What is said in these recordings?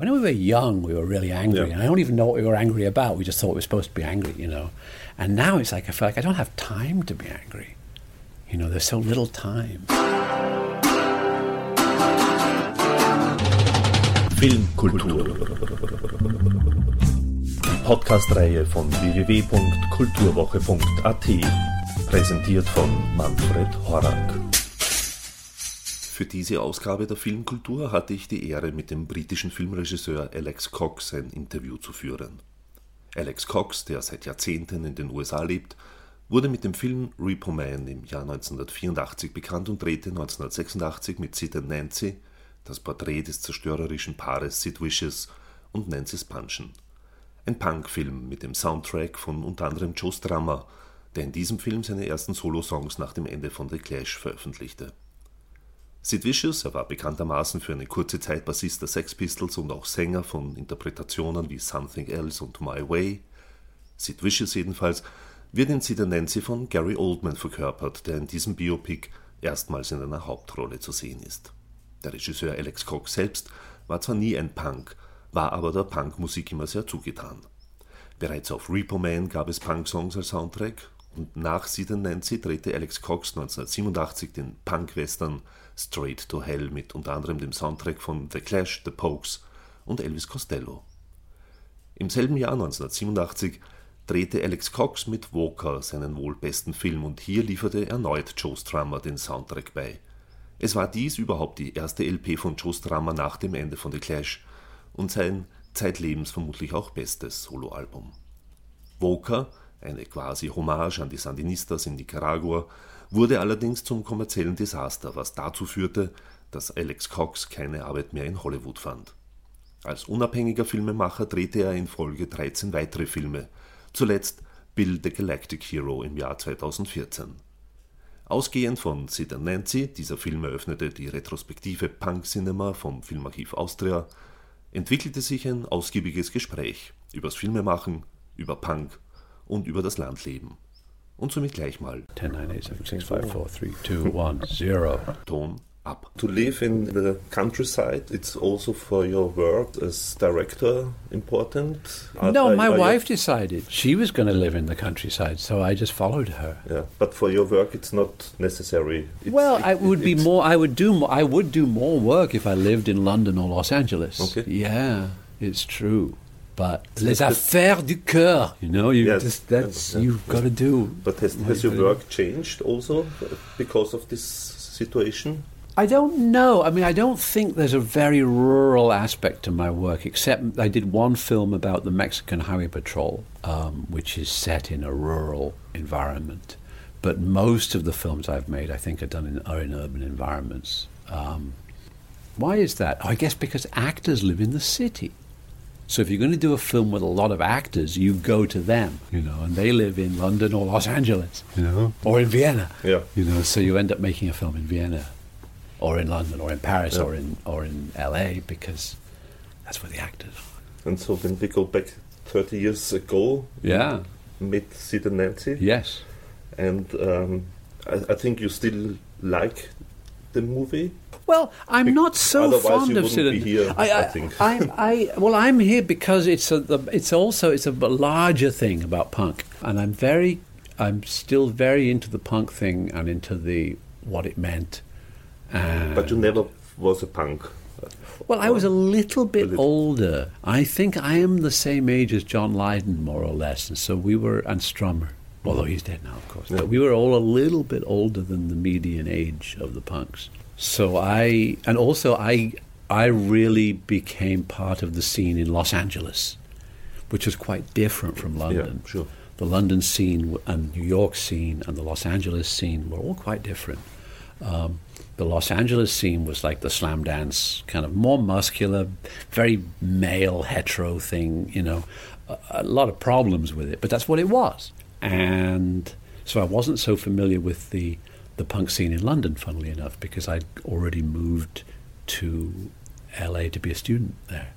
When we were young, we were really angry, Yeah. and I don't even know what we were angry about. We just thought we were supposed to be angry, you know. And now it's like I feel like I don't have time to be angry. You know, there's so little time. Filmkultur. Die Podcast-Reihe von www.kulturwoche.at. Präsentiert von Manfred Horak. Für diese Ausgabe der Filmkultur hatte ich die Ehre, mit dem britischen Filmregisseur Alex Cox ein Interview zu führen. Alex Cox, der seit Jahrzehnten in den USA lebt, wurde mit dem Film Repo Man im Jahr 1984 bekannt und drehte 1986 mit Sid and Nancy das Porträt des zerstörerischen Paares Sid Vicious und Nancy Spanschen. Ein Punkfilm mit dem Soundtrack von unter anderem Joe Strummer, der in diesem Film seine ersten Solosongs nach dem Ende von The Clash veröffentlichte. Sid Vicious, er war bekanntermaßen für eine kurze Zeit Bassist der Sex Pistols und auch Sänger von Interpretationen wie Something Else und My Way. Sid Vicious jedenfalls wird in Sid Nancy von Gary Oldman verkörpert, der in diesem Biopic erstmals in einer Hauptrolle zu sehen ist. Der Regisseur Alex Cox selbst war zwar nie ein Punk, war aber der Punkmusik immer sehr zugetan. Bereits auf Repo Man gab es Punk-Songs als Soundtrack und nach Sid Nancy drehte Alex Cox 1987 den Punk-Western Straight to Hell mit unter anderem dem Soundtrack von The Clash, The Pokes und Elvis Costello. Im selben Jahr 1987 drehte Alex Cox mit Walker seinen wohl besten Film und hier lieferte erneut Joe Strummer den Soundtrack bei. Es war dies überhaupt die erste LP von Joe Strummer nach dem Ende von The Clash und sein zeitlebens vermutlich auch bestes Soloalbum. Walker, eine quasi Hommage an die Sandinistas in Nicaragua, wurde allerdings zum kommerziellen Desaster, was dazu führte, dass Alex Cox keine Arbeit mehr in Hollywood fand. Als unabhängiger Filmemacher drehte er in Folge 13 weitere Filme, zuletzt Bill the Galactic Hero im Jahr 2014. Ausgehend von Sid and Nancy, dieser Film eröffnete die Retrospektive Punk Cinema vom Filmarchiv Austria, entwickelte sich ein ausgiebiges Gespräch übers Filmemachen, über Punk und über das Landleben. Und somit gleich mal 10, 9, 8, 7, 6, 5, 4, 3, 2, 1, 0. Ton ab. To live in the countryside, it's also for your work as director important. Are- No, my are you- wife decided she was going to live in the countryside, so I just followed her. yeah, but for your work, it's not necessary. It's, Well, it- I would be more. I would do. More, I would do more work if I lived in London or Los Angeles. Okay. Yeah, it's true. But les affaires du cœur, you know, you Yes, just that's yes, you've got to do. But has, has your work changed also because of this situation? I don't know. I mean, I don't think there's a very rural aspect to my work, except I did one film about the Mexican Highway Patrol, um, which is set in a rural environment. But most of the films I've made, I think, are done in, are in urban environments. Um, why is that? I guess because actors live in the city. So if you're going to do a film with a lot of actors, you go to them, you know, and they live in London or Los Angeles, you know, or in Vienna. Yeah. You know, so you end up making a film in Vienna, or in London, or in Paris, Yeah. or in or in LA because that's where the actors are. And so when we go back 30 years ago, Yeah. met Sid and Nancy, Yes. and um, I, I think you still like the movie. Well, I'm not so otherwise fond of be here, I, I I, think. I, I, well, I'm here because it's a, the, it's also it's a larger thing about punk, and I'm very, I'm still very into the punk thing and into the what it meant. And But you never was a punk. Well, I was a little bit little. older. I think I am the same age as John Lydon, more or less, and so we were, and Strummer, although he's dead now, of course. Yeah. But we were all a little bit older than the median age of the punks. So I, and also I, I really became part of the scene in Los Angeles, which was quite different from London. sure. The London scene and New York scene and the Los Angeles scene were all quite different. Um, the Los Angeles scene was like the slam dance, kind of more muscular, very male hetero thing, you know, a, a lot of problems with it, but that's what it was. And so I wasn't so familiar with the, the punk scene in London, funnily enough, because I'd already moved to LA to be a student there.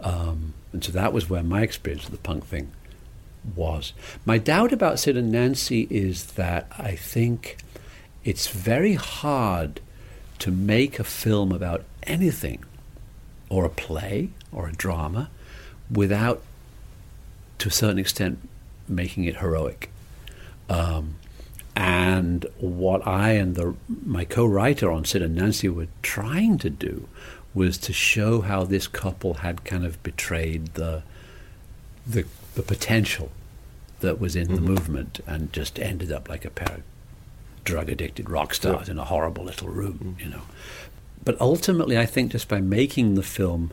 Um, and so that was where my experience of the punk thing was. My doubt about Sid and Nancy is that I think it's very hard to make a film about anything or a play or a drama without, to a certain extent, making it heroic. Um, and what I and the, my co-writer on Sid and Nancy were trying to do was to show how this couple had kind of betrayed the the, the potential that was in mm-hmm. the movement and just ended up like a pair of drug addicted rock stars yeah. in a horrible little room, mm-hmm. you know. But ultimately, I think just by making the film,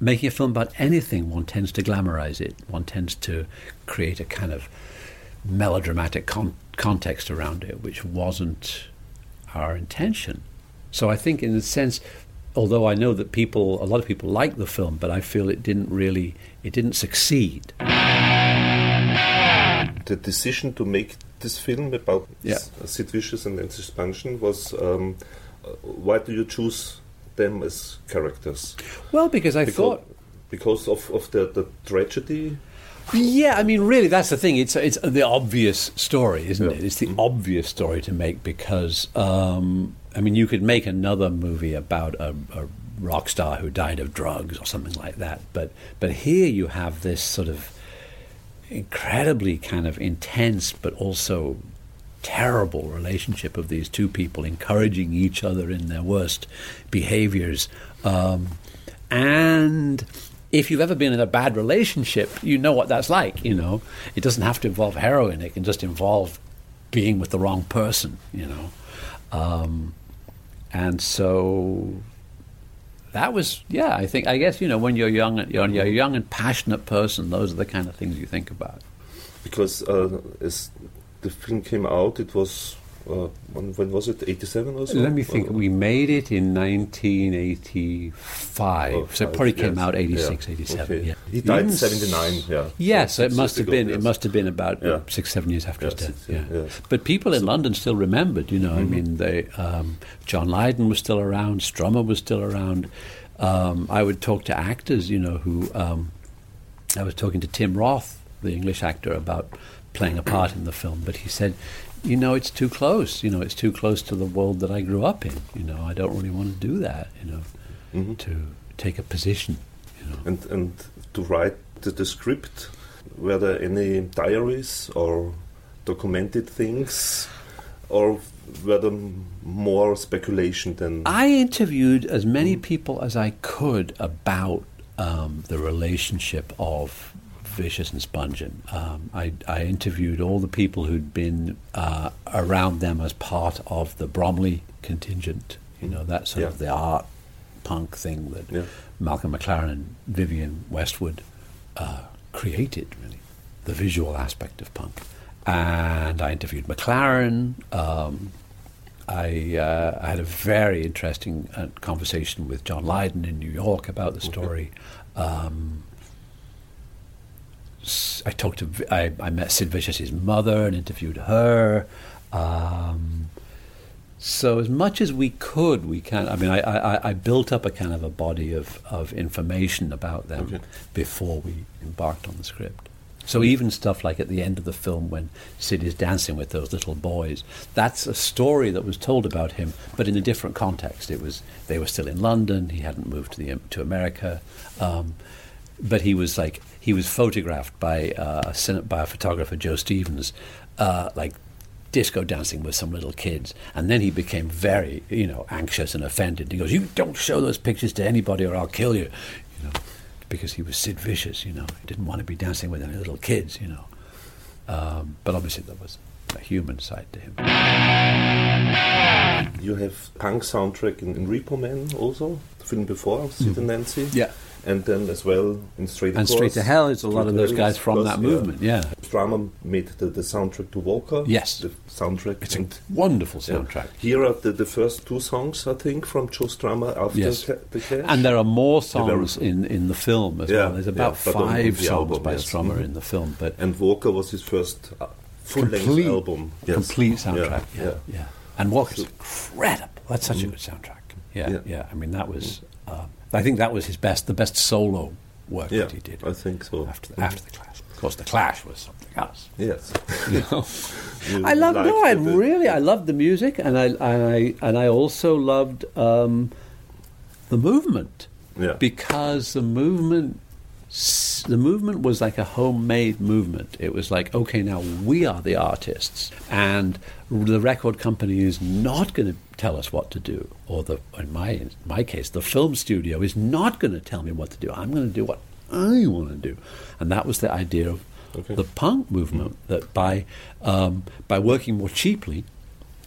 making a film about anything, one tends to glamorize it. One tends to create a kind of melodramatic con- context around it, which wasn't our intention. So I think, in a sense, although I know that people, a lot of people like the film, but I feel it didn't really, it didn't succeed. The decision to make this film about yeah. Sid Vicious and Nancy Spungen was, um, why do you choose them as characters? Well, because I because, thought because of, of the, the tragedy yeah, I mean, really, that's the thing. It's it's the obvious story, isn't yeah. it? It's the mm-hmm. obvious story to make because, um, I mean, you could make another movie about a, a, rock star who died of drugs or something like that, but but here you have this sort of incredibly kind of intense, but also terrible relationship of these two people encouraging each other in their worst behaviors, um, and if you've ever been in a bad relationship, you know what that's like. You know, it doesn't have to involve heroin; it can just involve being with the wrong person. You know, um, and so that was yeah. I think I guess you know when you're young, you're, you're a young and passionate person. Those are the kind of things you think about. Because uh, as the film came out, it was uh, when, when, was it? 87 or so? Let me think. we made it in 1985. Oh, so it probably yes. came out 86, yeah. 87. Okay. Yeah. He died in 79, yeah. Yeah, so it must have been, yes. it must have been about yeah. six, seven years after his death. Yeah. But people in so, London still remembered, you know, mm-hmm. I mean, they, um, John Lydon was still around, Strummer was still around. Um, I would talk to actors, you know, who, um, I was talking to Tim Roth, the English actor, about playing a part in the film, but he said, you know, it's too close. You know, it's too close to the world that I grew up in. You know, I don't really want to do that. You know, mm-hmm. to take a position. You know, and and to write the, the script. Were there any diaries or documented things, or were there more speculation than? I interviewed as many mm. people as I could about um, the relationship of Vicious and Spungen. Um, I, I, interviewed all the people who'd been uh, around them as part of the Bromley contingent. You know, that sort yeah. of the art punk thing that yeah. Malcolm McLaren and Vivienne Westwood uh, created, really, the visual aspect of punk. And I interviewed McLaren. Um, I, uh, I, had a very interesting uh, conversation with John Lydon in New York about the story. Um, I talked to I, I met Sid Vicious's mother and interviewed her. Um, so as much as we could, we can. I mean, I, I, I, built up a kind of a body of, of information about them okay. before we embarked on the script. So even stuff like at the end of the film when Sid is dancing with those little boys, that's a story that was told about him, but in a different context. It was they were still in London. He hadn't moved to the to America, um, but he was like he was photographed by uh, by a photographer, Joe Stevens, uh, like disco dancing with some little kids. And then he became very, you know, anxious and offended. He goes, "You don't show those pictures to anybody, or I'll kill you," you know, because he was Sid Vicious. You know, he didn't want to be dancing with any little kids. You know, um, but obviously there was a human side to him. You have punk soundtrack in, in Repo Man also, the film before, Sid mm. and Nancy. Yeah and then as well in Straight and Straight to Hell is a lot of those guys from that movement. Yeah, Strummer made the, the, soundtrack to Walker. Yes, the soundtrack. It's a wonderful soundtrack. Yeah. Here are the, the first two songs I think from Joe Strummer after yes. the Clash. And there are more songs in, in the film as yeah, well. There's about yeah, five songs album, by yes. Strummer mm-hmm. in the film. But and Walker was his first uh, full length album. Yes. Complete soundtrack. Yeah, yeah. And Walker's incredible. That's such mm-hmm. a good soundtrack. Yeah, yeah, I mean, that was. Uh, I think that was his best, the best solo work yeah, that he did. I think so. After the, after the Clash, of course, the Clash was something else. Yes, you know. you I loved. No, I really, I loved the music, and I and I and I also loved um, the movement. Yeah. because the movement the movement was like a homemade movement. It was like, okay, now we are the artists, and the record company is not going to tell us what to do, or the in my in my case, the film studio is not going to tell me what to do. I'm going to do what I want to do, and that was the idea of Okay. the punk movement. That by um, by working more cheaply,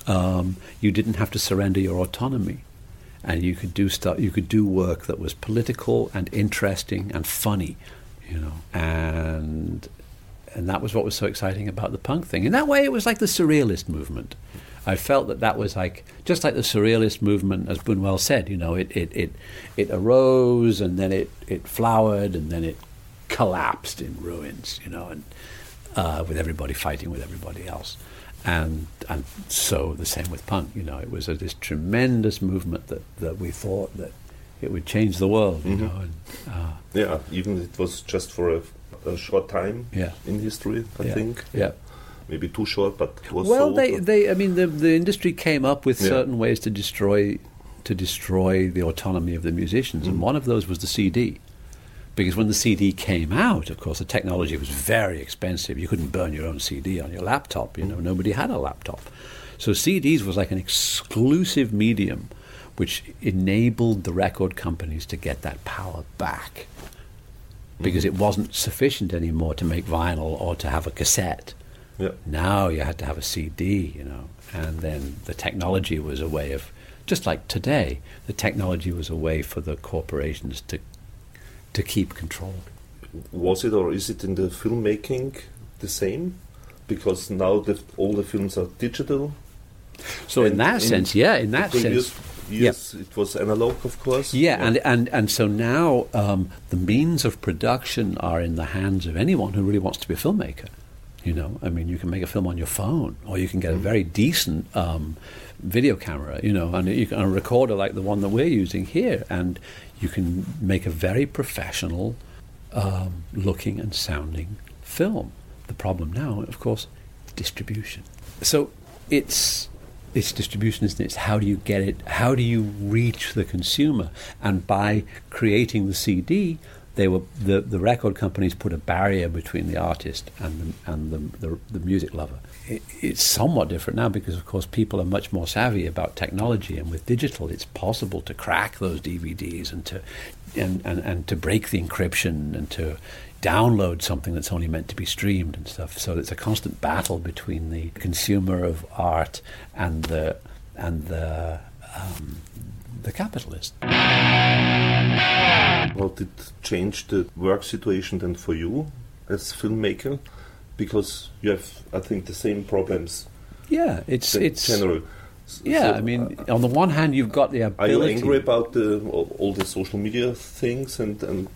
um, you didn't have to surrender your autonomy, and you could do stuff. You could do work that was political and interesting and funny, you know, and and that was what was so exciting about the punk thing. In that way, it was like the surrealist movement. I felt that that was like just like the surrealist movement, as Buñuel said. You know, it it it, it arose and then it it flowered and then it collapsed in ruins. You know, and uh, with everybody fighting with everybody else. And and so the same with punk. You know, it was a, this tremendous movement that, that we thought that it would change the world. You Mhm. know, and, uh, Yeah, even it was just for a, a short time Yeah. in history, I yeah, think. Yeah. Maybe too short, but it was Well, so they, they, I mean, the the industry came up with Yeah. certain ways to destroy to destroy the autonomy of the musicians, and Mhm. one of those was the CD. Because when the CD came out, of course, the technology was very expensive. You couldn't burn your own CD on your laptop. You know, mm. nobody had a laptop, so CDs was like an exclusive medium, which enabled the record companies to get that power back. Because it mm. wasn't sufficient anymore to make vinyl or to have a cassette. yeah. Now you had to have a CD, you know, and then the technology was a way of, just like today, the technology was a way for the corporations to to keep control. Was it or is it in the filmmaking the same? Because now the, all the films are digital. So in that in sense, yeah, in that sense, years it was analog, of course. yeah, and and and so now um, the means of production are in the hands of anyone who really wants to be a filmmaker. You know, I mean, you can make a film on your phone, or you can get a very decent um, video camera, you know, and you can a recorder like the one that we're using here, and you can make a very professional um, looking and sounding film. The problem now, of course, distribution. So it's it's distribution, isn't it? It's how do you get it? How do you reach the consumer? And by creating the CD, they were the, the record companies put a barrier between the artist and the, and the, the, the music lover. It, it's somewhat different now because, of course, people are much more savvy about technology, and with digital, it's possible to crack those DVDs and to and, and, and to break the encryption and to download something that's only meant to be streamed and stuff. So it's a constant battle between the consumer of art and the and the um, the capitalist. How did change the work situation then for you as filmmaker? Because you have, I think, the same problems Yeah, it's it's general. Yeah. so, I mean, uh, on the one hand, you've got the ability. are you angry about the all, the social media things and and,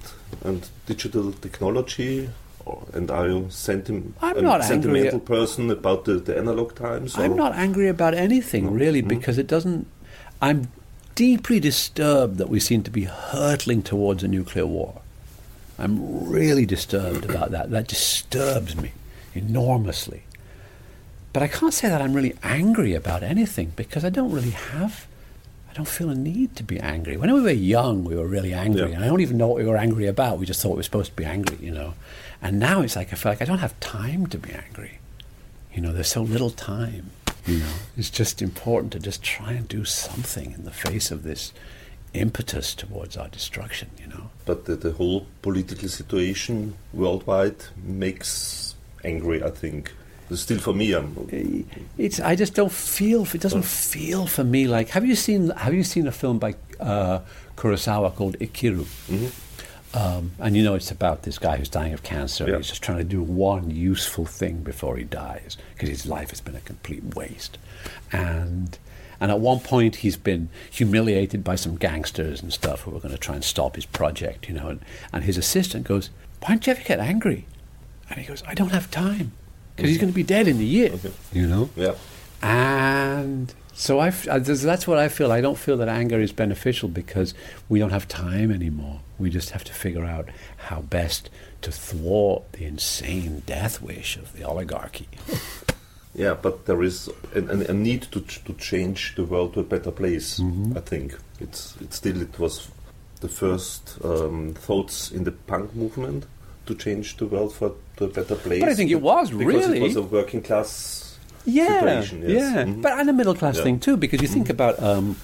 and digital technology? Or, and are you sentim- I'm a not angry sentimental at- person about the, the analog times? I'm not angry about anything No. really Mhm. because it doesn't. I'm deeply disturbed that we seem to be hurtling towards a nuclear war. I'm really disturbed about that. That disturbs me enormously. But I can't say that I'm really angry about anything because I don't really have. I don't feel a need to be angry. When we were young, we were really angry, Yeah. and I don't even know what we were angry about. We just thought we were supposed to be angry, you know. And now it's like I feel like I don't have time to be angry. You know, there's so little time. You know, it's just important to just try and do something in the face of this impetus towards our destruction. You know. But the, the whole political situation worldwide makes angry. I think. Still, for me, I'm. It's I just don't feel. It doesn't feel for me like. Have you seen Have you seen a film by uh, Kurosawa called Ikiru? Mhm. Um, and you know it's about this guy who's dying of cancer. Yeah. He's just trying to do one useful thing before he dies because his life has been a complete waste. And and at one point he's been humiliated by some gangsters and stuff who are going to try and stop his project. You know, and, and his assistant goes, "Why don't you ever get angry?" And he goes, "I don't have time because he's going to be dead in a year." Okay. You know. Yeah. And so I, f- uh, that's that's what I feel. I don't feel that anger is beneficial because we don't have time anymore. We just have to figure out how best to thwart the insane death wish of the oligarchy. Yeah, but there is a, a, a need to ch- to change the world to a better place. Mhm. I think it's it's still it was the first um, thoughts in the punk movement to change the world for to a better place. But I think it was because really it was a working class yeah, situation. Yes. yeah, Mhm. but and a middle class Yeah. thing too, because you think about. Um,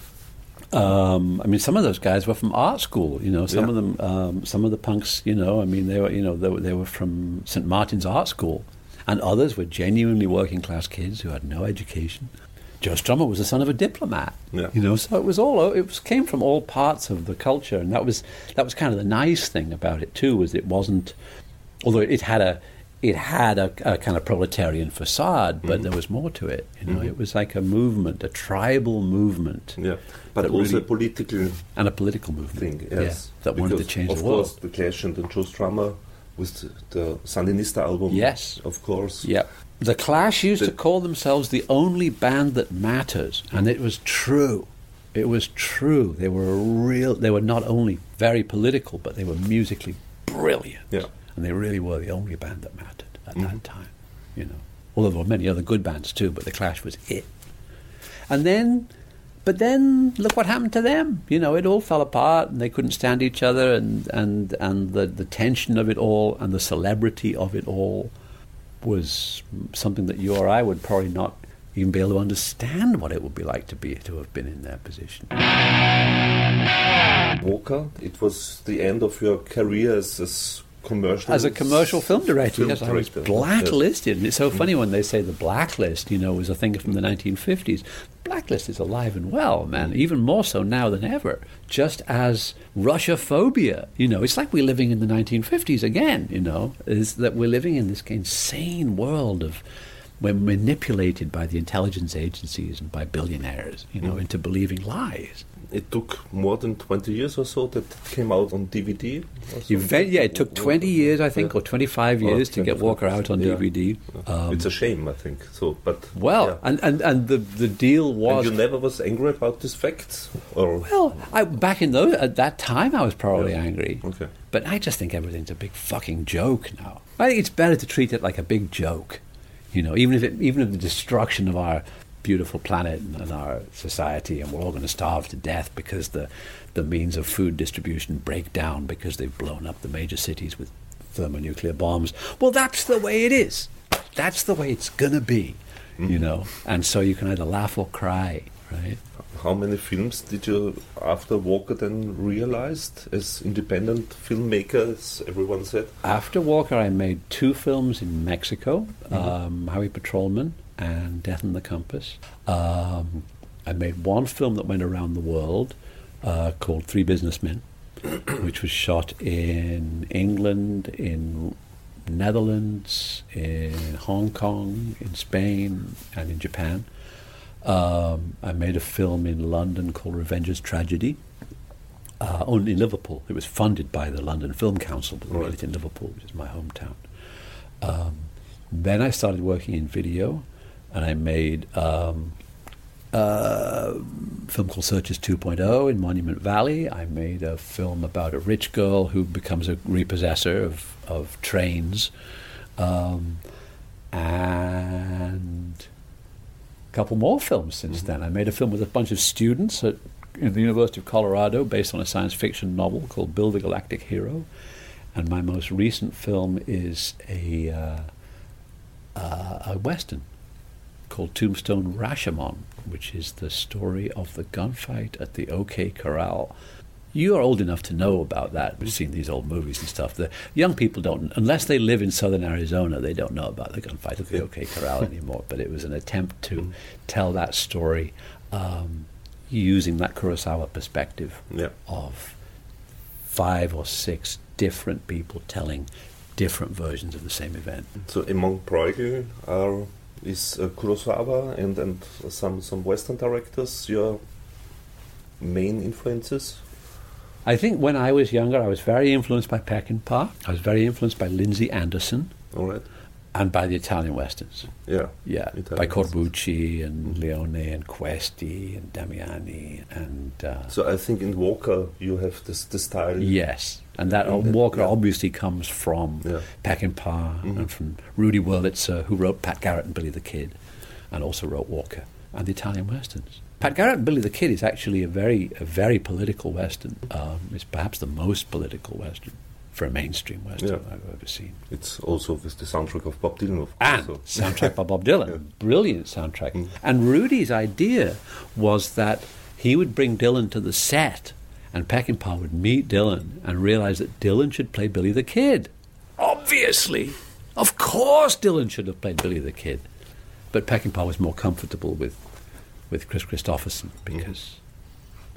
um, I mean, some of those guys were from art school. You know, some Yeah. of them, um, some of the punks. You know, I mean, they were, you know, they were, they were from St. Martin's Art School, and others were genuinely working class kids who had no education. Joe Strummer was the son of a diplomat. Yeah. You know, so it was all it was, came from all parts of the culture, and that was that was kind of the nice thing about it too, was it wasn't, although it had a it had a, a kind of proletarian facade, but Mm-hmm. there was more to it. You know, it was like a movement, a tribal movement, Yeah, but also really- a political and a political movement. thing. yeah, Yes, that wanted to Because, change of the course, world. the Clash and the Joe Strummer with the Sandinista album. Yes. of course. Yeah. The Clash used The- to call themselves the only band that matters, and it was true. It was true. They were a real. They were not only very political, but they were musically brilliant. Yeah. and they really were the only band that mattered at Mm-hmm. that time. You know, although there were many other good bands too, but the Clash was it. And then, but then look what happened to them. You know, it all fell apart, and they couldn't stand each other, and and and the the tension of it all, and the celebrity of it all, was something that you or I would probably not even be able to understand what it would be like to be to have been in their position. Walker, it was the end of your career as, as commercial As a commercial film director, Film yes, I was blacklisted. And it's so mm. funny when they say the blacklist, you know, was a thing from the 1950s. Blacklist is alive and well, man, mm. even more so now than ever. Just as Russia phobia, you know, it's like we're living in the 1950s again, you know, is that we're living in this insane world of we're manipulated by the intelligence agencies and by billionaires, you know, mm. into believing lies. It took more than 20 years or so that it came out on DVD. Event, yeah, it took 20 years, I think, Yeah. or 25 Or years to get Walker out on yeah. DVD. Um, it's a shame, I think. So, but well, yeah. and, and, and the, the deal was. and you never was angry about this fact, or well, I, back in those, at that time, I was probably angry. okay, But I just think everything's a big fucking joke now. I think it's better to treat it like a big joke. You know, even if it, even if the destruction of our beautiful planet and, our society, and we're all going to starve to death because the the means of food distribution break down because they've blown up the major cities with thermonuclear bombs. Well, that's the way it is. That's the way it's going to be. You know, and so you can either laugh or cry, right? how many films did you, after Walker, then realized as independent filmmakers? everyone said? After Walker, I made two films in Mexico um, Highway Patrolman and Death and the Compass. Um, I made one film that went around the world uh, called Three Businessmen, which was shot in England, in Netherlands, in Hong Kong, in Spain, and in Japan. Um, I made a film in London called Revengers Tragedy. Uh, only in Liverpool. It was funded by the London Film Council, but we made it in Liverpool, which is my hometown. Um, then I started working in video, and I made um, a film called Searchers 2.0 in Monument Valley. I made a film about a rich girl who becomes a repossessor of, of trains. Um, and a couple more films since then. I made a film with a bunch of students at in the University of Colorado based on a science fiction novel called Bill the Galactic Hero. And my most recent film is a, uh, uh, a Western called Tombstone Rashomon, which is the story of the gunfight at the OK Corral. You are old enough to know about that. We've seen these old movies and stuff. The young people don't, unless they live in southern Arizona, they don't know about the gunfight at the OK Corral anymore. But it was an attempt to tell that story um, using that Kurosawa perspective Yeah. of five or six different people telling different versions of the same event. So among Buñuel are is uh, Kurosawa and and some some Western directors your main influences. I think when I was younger, I was very influenced by Peckinpah. I was very influenced by Lindsay Anderson All right. And by the Italian westerns. Yeah. Yeah, Italian by. Corbucci and Leone and Questi and Damiani and uh, So I think in Walker you have this the style. yes, and that And that- Walker yeah. obviously comes from Yeah. Peckinpah Mhm. and from Rudy Wurlitzer, who wrote Pat Garrett and Billy the Kid, and also wrote Walker and the Italian westerns. Pat Garrett and Billy the Kid is actually a very, a very political western. Um, it's perhaps the most political western for a mainstream western Yeah. I've ever seen. It's also with the soundtrack of Bob Dylan, of course. And so- soundtrack by Bob Dylan, brilliant soundtrack. Mm. And Rudy's idea was that he would bring Dylan to the set, and Peckinpah would meet Dylan and realize that Dylan should play Billy the Kid. Obviously, of course, Dylan should have played Billy the Kid, but Peckinpah was more comfortable with with Kris Kristofferson because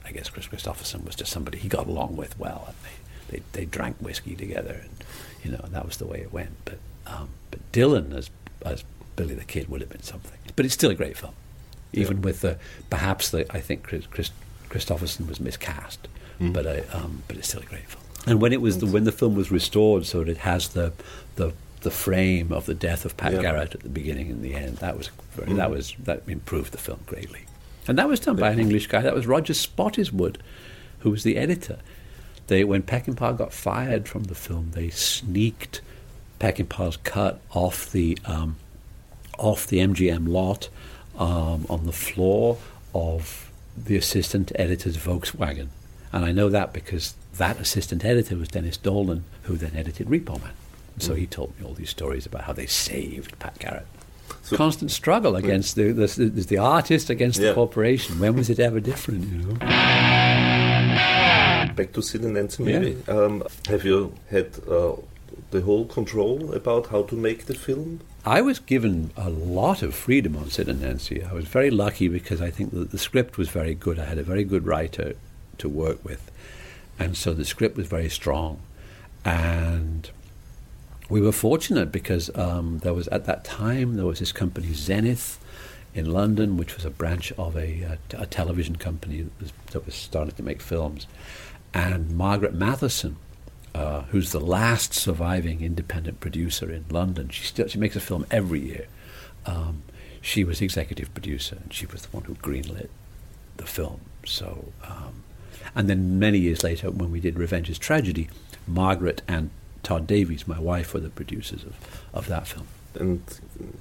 mm. I guess Kris Kristofferson was just somebody he got along with well, and they, they, they drank whiskey together, and you know that was the way it went. But um, but Dylan as as Billy the Kid would have been something. But it's still a great film, even with the perhaps the I think Kris, Kris Kristofferson was miscast, but I, um, but it's still a great film. And when it was the, when the film was restored, so that it has the the the frame of the death of Pat Yeah. Garrett at the beginning and the end, that was very, that was that improved the film greatly. And that was done by an English guy. That was Roger Spottiswoode, who was the editor. They, when Peckinpah got fired from the film, they sneaked Peckinpah's cut off the um, off the MGM lot um, on the floor of the assistant editor's Volkswagen. And I know that because that assistant editor was Dennis Dolan, who then edited Repo Man. So he told me all these stories about how they saved Pat Garrett. So- Constant struggle against the, the, the, the artist against the corporation. When was it ever different, you know? Back to Sid and Nancy, maybe. Um, have you had uh, the whole control about how to make the film? I was given a lot of freedom on Sid and Nancy. I was very lucky because I think that the script was very good. I had a very good writer to work with. And so the script was very strong. And we were fortunate because um, there was, at that time, there was this company, Zenith, in London, which was a branch of a, t- a television company that was, that was starting to make films. And Margaret Matheson, uh, who's the last surviving independent producer in London. She still she makes a film every year. Um, she was executive producer, and she was the one who greenlit the film. So, um, and then many years later, when we did Revengers Tragedy, Margaret and Tod Davies, my wife, were the producers of, of that film. And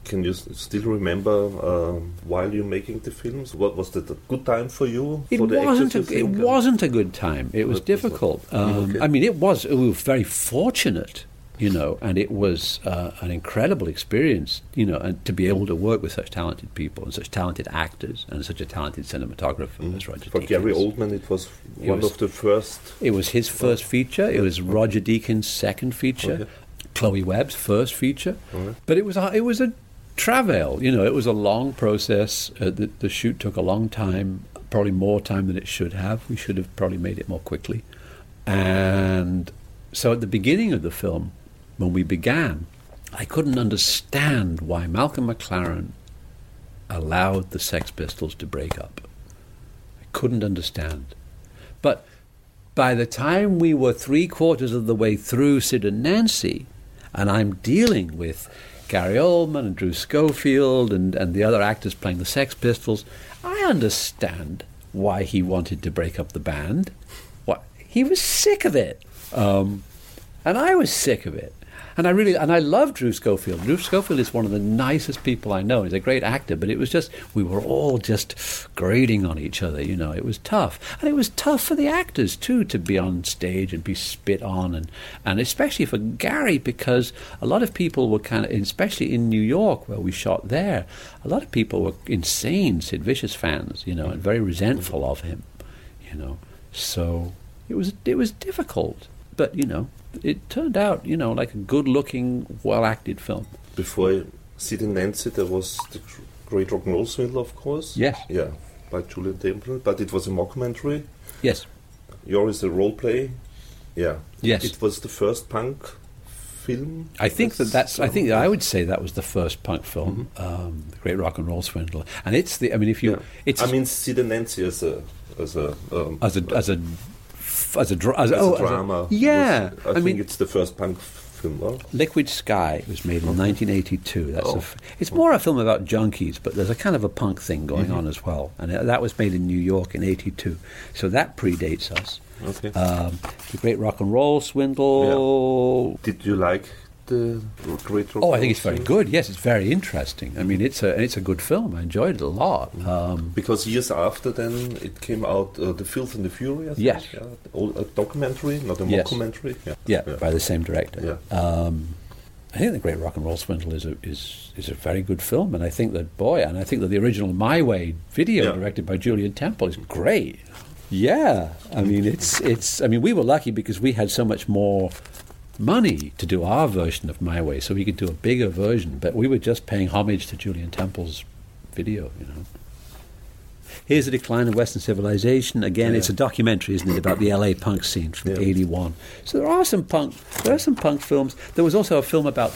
can you still remember um, while you're making the films? What was that a good time for you? It for wasn't. A, it wasn't a good time. It was What was difficult. Um, Okay. I mean, it was. We were very fortunate, you know, and it was uh, an incredible experience, you know, and to be able to work with such talented people and such talented actors and such a talented cinematographer as Roger. For Gary Oldman, it was It one was- of the first. It was his first feature. It was Roger Deakins' second feature. Okay. Chloe Webb's first feature. Alright. But it was a, it was a travail. You know, it was a long process. Uh, the, the shoot took a long time, probably more time than it should have. We should have probably made it more quickly. And so at the beginning of the film, when we began, I couldn't understand why Malcolm McLaren allowed the Sex Pistols to break up. I couldn't understand. But by the time we were three quarters of the way through Sid and Nancy, and I'm dealing with Gary Oldman and Drew Schofield and, and the other actors playing the Sex Pistols, I understand why he wanted to break up the band. What he was sick of it, um, and I was sick of it. And I really and I love Drew Schofield. Drew Schofield is one of the nicest people I know. He's a great actor, but it was just we were all just grading on each other. You know, it was tough, and it was tough for the actors too to be on stage and be spit on, and and especially for Gary because a lot of people were kind of, especially in New York where we shot there, a lot of people were insane Sid Vicious fans. You know, and very resentful of him. You know, so it was it was difficult, but you know, it turned out you know like a good-looking, well-acted film. Before Sid and Nancy, there was the Great Rock and Roll Swindle, of course. Yes. Yeah, by Julien Temple, but it was a mockumentary. Yes, Yours is a role play. Yeah. Yes. It was the first punk film. I think that that's. I think I would say that was the first punk film, um, the Great Rock and Roll Swindle, and it's the. I mean, if you, Yeah. it's I mean, Sid and Nancy as a as a um, as a as a as a, dra- as, as oh, a drama. yeah, was- I, I think mean, it's the first punk film. Well, Liquid Sky was made in 1982. That's Oh. f- it's more a film about junkies, but there's a kind of a punk thing going Mm-hmm. on as well, and that was made in New York in '82. So that predates us. okay. Um, the Great Rock and Roll Swindle. Did you like the Oh, I think it's very good. Yes, it's very interesting. I mean, it's a it's a good film. I enjoyed it a lot. Um, Because years after, then it came out uh, The Filth and the Fury. I think, Yes. yeah, a documentary, not a Yes. mockumentary. Yeah, yeah, by the same director. Yeah. Um, I think the Great Rock and Roll Swindle is a is is a very good film, and I think that boy, and I think that the original My Way video Yeah. directed by Julien Temple is great. Yeah, I mean it's it's. I mean we were lucky because we had so much more money to do our version of My Way, so we could do a bigger version. But we were just paying homage to Julien Temple's video, you know. Here's the decline of Western civilization. Again, Yeah. it's a documentary, isn't it, about the LA punk scene from Yeah. '81. So there are some punk. There are some punk films. There was also a film about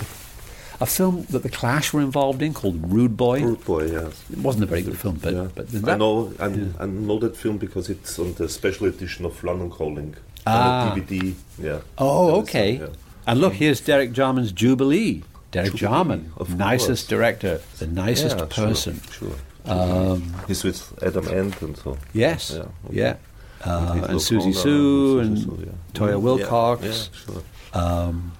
a film that the Clash were involved in called Rude Boy. Rude Boy, yes. It wasn't a very good film, but yeah. but I know I, yeah. I know that film because it's on the special edition of London Calling. Ah. DVD, yeah. Oh, okay. yeah. And look, here's Derek Jarman's Jubilee. Derek Jubilee, Jarman, nicest course. director, the nicest Yeah, person. Sure. Um, He's with Adam Ant and so. yes, Yeah, yeah. Uh, and Siouxsie Sioux and Siouxsie Sioux, yeah. Toyah. Willcox. Sure. Um,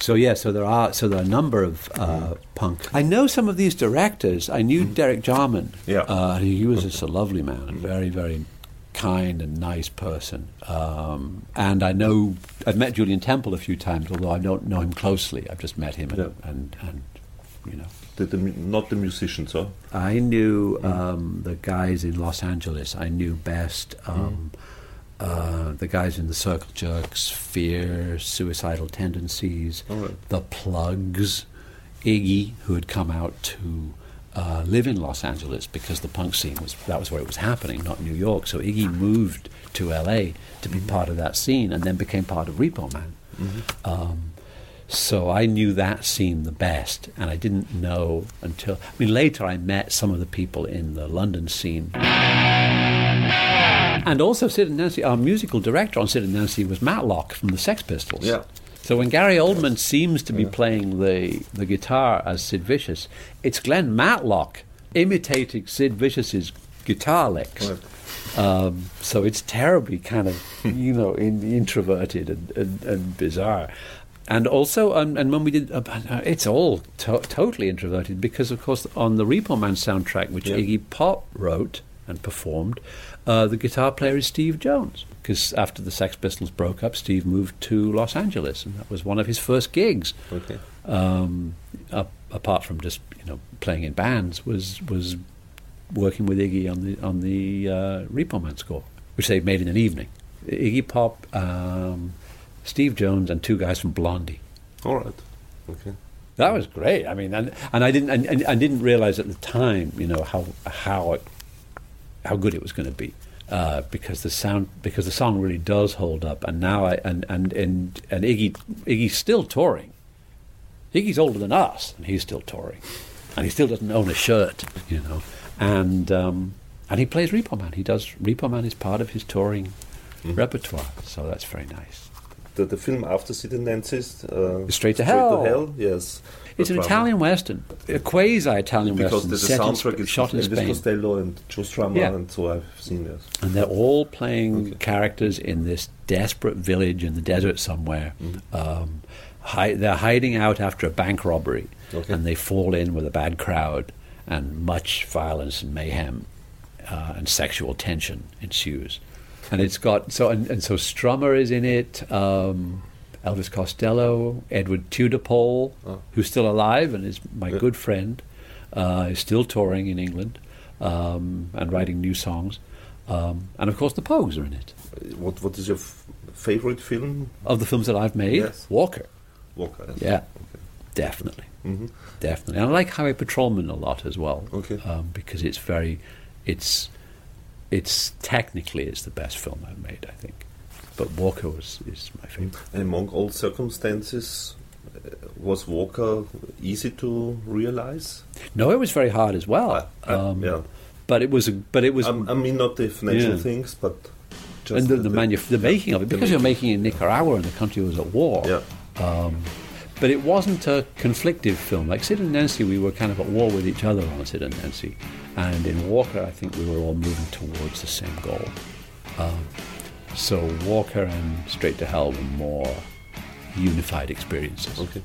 so yeah, so there are so there are a number of uh, punk. I know some of these directors. I knew Derek Jarman. Yeah. uh, he was just a lovely man, very very kind and nice person. Um, and I know I've met Julien Temple a few times, although I don't know him closely. I've just met him and Yeah. and, and you know. The, the, not the musicians, huh? I knew Mm. um, the guys in Los Angeles. I knew best um, Mm. uh, the guys in the Circle Jerks, Fear, Suicidal Tendencies, right. the Plugz, Iggy, who had come out to uh, live in Los Angeles because the punk scene was that was where it was happening, not New York. So Iggy moved to L.A. to be part of that scene, and then became part of Repo Man. Um, so I knew that scene the best, and I didn't know until I mean later I met some of the people in the London scene. And also Sid and Nancy, our musical director on Sid and Nancy was Matlock from the Sex Pistols. Yeah. So when Gary Oldman seems to be playing the, the guitar as Sid Vicious, it's Glenn Matlock imitating Sid Vicious's guitar licks. Um, so it's terribly kind of, you know, in, introverted and, and, and bizarre. And also, um, and when we did, uh, it's all to- totally introverted because, of course, on the Repo Man soundtrack, which Yeah. Iggy Pop wrote and performed, uh, the guitar player is Steve Jones. Because after the Sex Pistols broke up, Steve moved to Los Angeles, and that was one of his first gigs. Okay. Um, up, apart from just you know playing in bands, was was working with Iggy on the on the uh, Repo Man score, which they made in an evening. Iggy Pop, um, Steve Jones, and two guys from Blondie. All right. Okay. That was great. I mean, and, and I didn't and, and I didn't realize at the time, you know, how how it, how good it was going to be. Uh, because the sound, because the song really does hold up, and now I and and and, and Iggy Iggy's still touring. Iggy's older than us, and he's still touring, and he still doesn't own a shirt, you know, and um, and he plays Repo Man. He does Repo Man is part of his touring repertoire, so that's very nice. The, the film after Sid and Nancy's uh, Straight to Hell. Straight to Hell, yes. It's an Italian western, a quasi-Italian western, the, the set in soundtrack is shot in Elvis Spain. Costello and Joe Strummer, Yeah. and so I've seen this. And they're all playing Okay. characters in this desperate village in the desert somewhere. Mm-hmm. Um, hi- they're hiding out after a bank robbery, Okay. and they fall in with a bad crowd, and much violence and mayhem uh, and sexual tension ensues. And it's got so and, and so Strummer is in it. Um, Elvis Costello, Edward Tudor-Pole, Oh. who's still alive and is my Yeah. good friend, uh, is still touring in England um, and writing new songs. Um, and of course, the Pogues are in it. What What is your f- favorite film? Of the films that I've made, Yes. Walker. Walker. yes. Yeah, definitely. hmm Definitely. And I like Highway Patrolman a lot as well. Okay. Um, because it's very, it's, it's technically it's the best film I've made, I think. But Walker was is my favorite. And among all circumstances, uh, was Walker easy to realize? No, it was very hard as well. Uh, Um, yeah. But it was, a, but it was, Um, I mean, not the financial Yeah. things, but just and the, the, manuf- the making of it because you're making in Nicaragua and the country was at war. Yeah. Um, but it wasn't a conflictive film. Like Sid and Nancy, we were kind of at war with each other on Sid and Nancy, and in Walker, I think we were all moving towards the same goal. Um, so Walker and Straight to Hell were more unified experiences. Okay.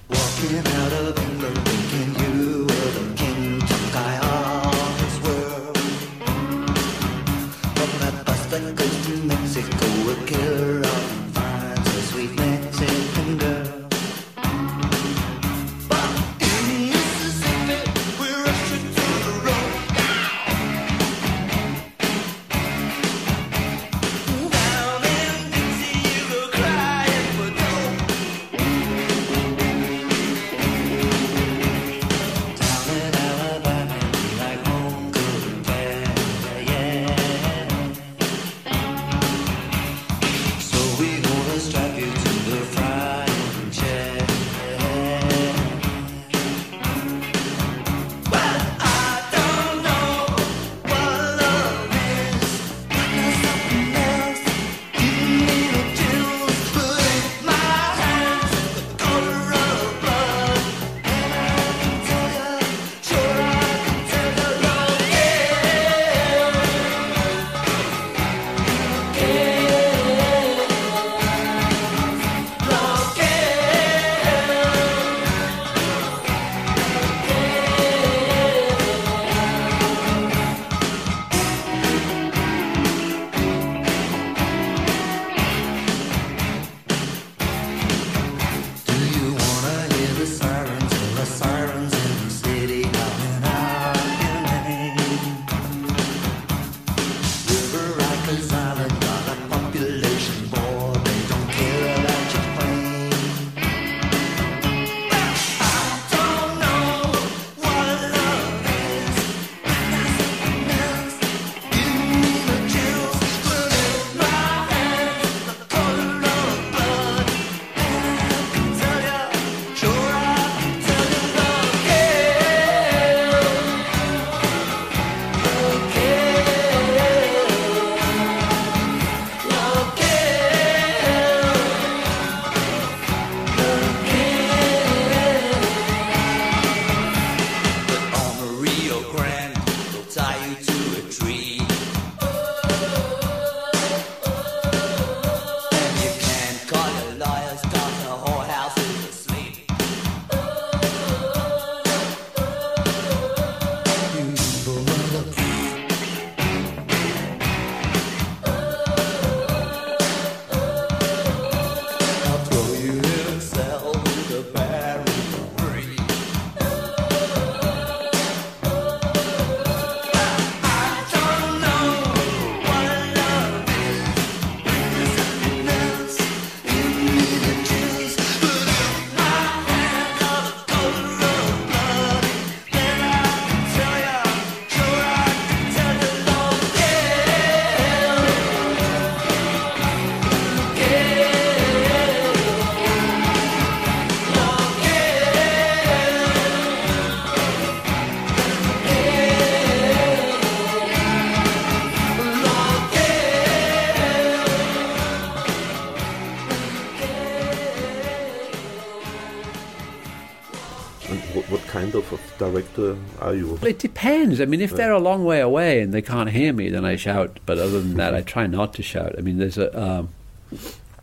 You? Well, it depends. I mean, if they're a long way away and they can't hear me, then I shout. But other than that, I try not to shout. I mean, there's a um,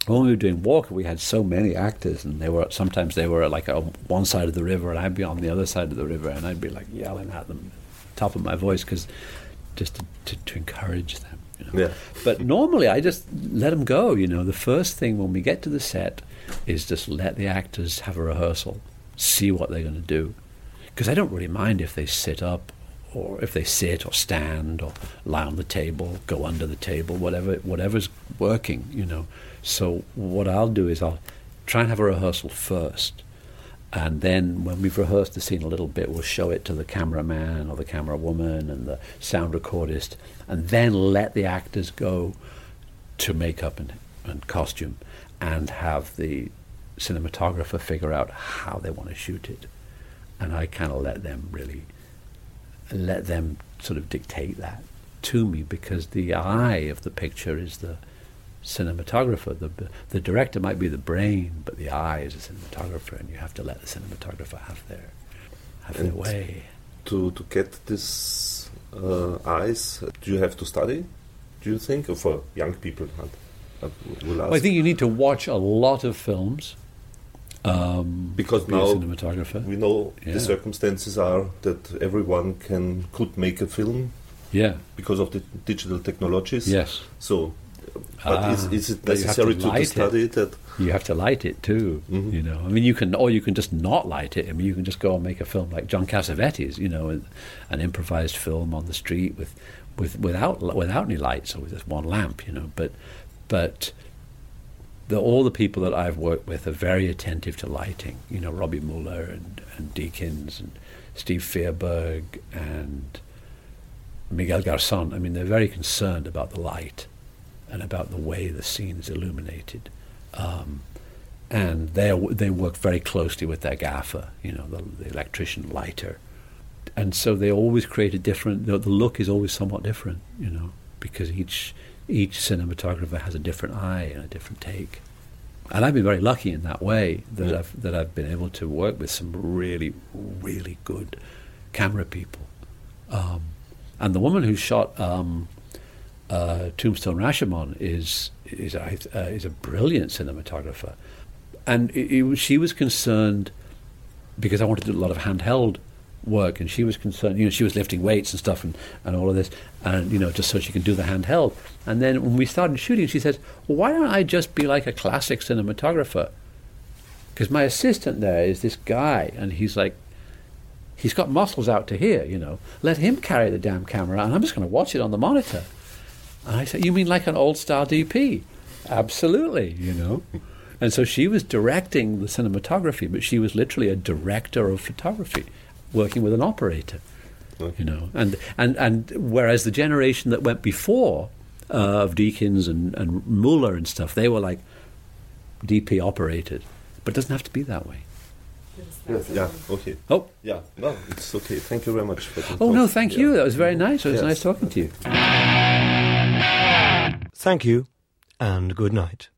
when we were doing Walker, we had so many actors, and they were sometimes they were like on one side of the river, and I'd be on the other side of the river, and I'd be like yelling at them, top of my voice, because just to, to, to encourage them. You know? Yeah. But normally, I just let them go. You know, the first thing when we get to the set is just let the actors have a rehearsal, see what they're going to do, because I don't really mind if they sit up, or if they sit or stand or lie on the table, go under the table, whatever whatever's working. You know. So what I'll do is I'll try and have a rehearsal first. And then when we've rehearsed the scene a little bit, we'll show it to the cameraman or the camera woman and the sound recordist, and then let the actors go to makeup and, and costume and have the cinematographer figure out how they want to shoot it. And I kind of let them really let them sort of dictate that to me because the eye of the picture is the cinematographer. The, the director might be the brain, but the eye is the cinematographer, and you have to let the cinematographer have their have their way. To to get this uh, eyes, do you have to study? Do you think, or for young people? I, I. Well, I think you need to watch a lot of films Um, Because be now cinematographer. we know Yeah. the circumstances are that everyone can could make a film Yeah. because of the digital technologies. Yes. So, but Ah, is, is it but you have to necessary to, to light it. that? You have to light it too. Mhm. You know, I mean, you can, or you can just not light it. I mean, you can just go and make a film like John Cassavetes. You know, an, an improvised film on the street with, with without without any lights or with just one lamp. You know, but but the, all the people that I've worked with are very attentive to lighting. You know, Robby Muller and, and Deakins and Steve Fierberg and Miguel Garzon. I mean, they're very concerned about the light and about the way the scene is illuminated. Um, and they they work very closely with their gaffer, you know, the, the electrician lighter, and so they always create a different. The, the look is always somewhat different, you know, because each each cinematographer has a different eye and a different take. And I've been very lucky in that way that Yeah. I've that I've been able to work with some really really good camera people. Um, and the woman who shot um, uh, Tombstone Rashomon is is a, uh, is a brilliant cinematographer, and it, it she was concerned because I wanted to do a lot of handheld work, and she was concerned. You know, she was lifting weights and stuff, and, and all of this, and you know, just so she can do the handheld. And then when we started shooting, she said, well, "Why don't I just be like a classic cinematographer?" Because my assistant there is this guy, and he's like he's got muscles out to here, you know. Let him carry the damn camera, and I'm just going to watch it on the monitor. And I said, You mean like an old style DP? Absolutely, you know. And so she was directing the cinematography, but she was literally a director of photography, working with an operator, you know. And, and, and whereas the generation that went before uh, of Deakins and, and Muller and stuff, they were like DP operated. But it doesn't have to be that way. Yes, yeah. Okay. Oh, Yeah. No, it's okay. Thank you very much for the oh no, thank Yeah. you. That was very nice. It was Yes. nice talking to you. Thank you, and good night.